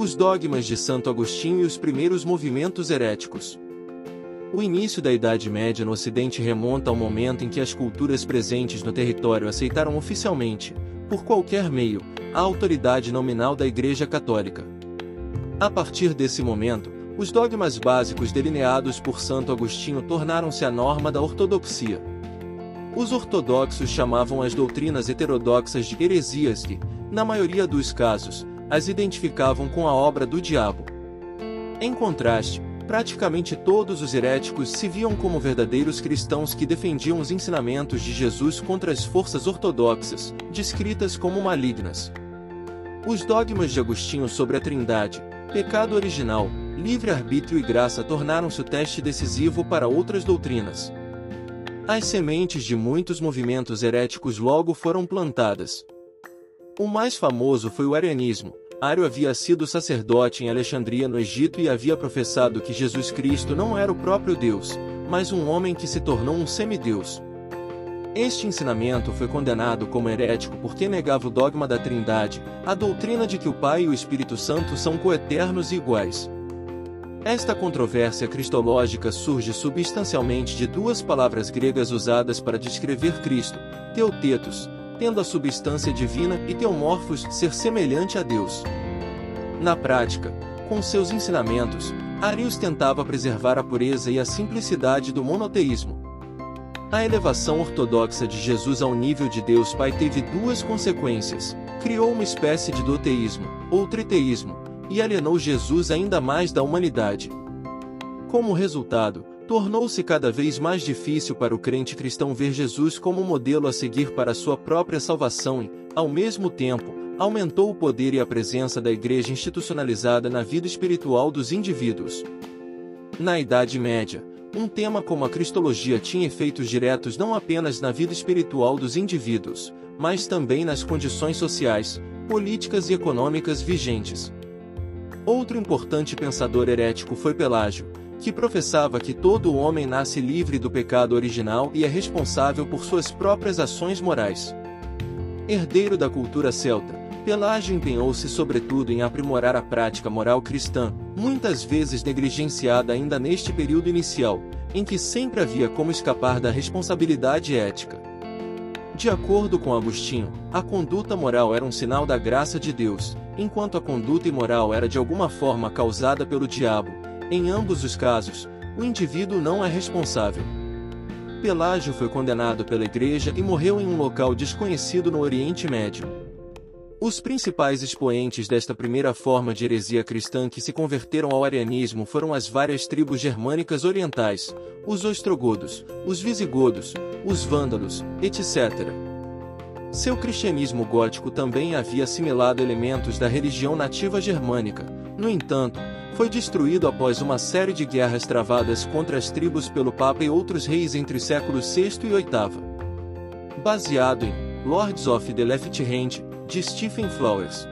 Os dogmas de Santo Agostinho e os primeiros movimentos heréticos. O início da Idade Média no Ocidente remonta ao momento em que as culturas presentes no território aceitaram oficialmente, por qualquer meio, a autoridade nominal da Igreja Católica. A partir desse momento, os dogmas básicos delineados por Santo Agostinho tornaram-se a norma da ortodoxia. Os ortodoxos chamavam as doutrinas heterodoxas de heresias que, na maioria dos casos, as identificavam com a obra do diabo. Em contraste, praticamente todos os heréticos se viam como verdadeiros cristãos que defendiam os ensinamentos de Jesus contra as forças ortodoxas, descritas como malignas. Os dogmas de Agostinho sobre a Trindade, pecado original, livre-arbítrio e graça tornaram-se o teste decisivo para outras doutrinas. As sementes de muitos movimentos heréticos logo foram plantadas. O mais famoso foi o arianismo. Ario havia sido sacerdote em Alexandria no Egito e havia professado que Jesus Cristo não era o próprio Deus, mas um homem que se tornou um semideus. Este ensinamento foi condenado como herético porque negava o dogma da Trindade, a doutrina de que o Pai e o Espírito Santo são coeternos e iguais. Esta controvérsia cristológica surge substancialmente de duas palavras gregas usadas para descrever Cristo, teotetos, tendo a substância divina, e teomorfos, ser semelhante a Deus. Na prática, com seus ensinamentos, Arius tentava preservar a pureza e a simplicidade do monoteísmo. A elevação ortodoxa de Jesus ao nível de Deus Pai teve duas consequências. Criou uma espécie de doteísmo, ou triteísmo, e alienou Jesus ainda mais da humanidade. Como resultado, tornou-se cada vez mais difícil para o crente cristão ver Jesus como modelo a seguir para sua própria salvação e, ao mesmo tempo, aumentou o poder e a presença da igreja institucionalizada na vida espiritual dos indivíduos. Na Idade Média, um tema como a cristologia tinha efeitos diretos não apenas na vida espiritual dos indivíduos, mas também nas condições sociais, políticas e econômicas vigentes. Outro importante pensador herético foi Pelágio, que professava que todo homem nasce livre do pecado original e é responsável por suas próprias ações morais. Herdeiro da cultura celta, Pelágio empenhou-se sobretudo em aprimorar a prática moral cristã, muitas vezes negligenciada ainda neste período inicial, em que sempre havia como escapar da responsabilidade ética. De acordo com Agostinho, a conduta moral era um sinal da graça de Deus, enquanto a conduta imoral era de alguma forma causada pelo diabo, em ambos os casos, o indivíduo não é responsável. Pelágio foi condenado pela Igreja e morreu em um local desconhecido no Oriente Médio. Os principais expoentes desta primeira forma de heresia cristã que se converteram ao arianismo foram as várias tribos germânicas orientais, os ostrogodos, os visigodos, os vândalos, etc. Seu cristianismo gótico também havia assimilado elementos da religião nativa germânica, no entanto, foi destruído após uma série de guerras travadas contra as tribos pelo Papa e outros reis entre os séculos VI e VIII. Baseado em Lords of the Left Hand, de Stephen Flowers.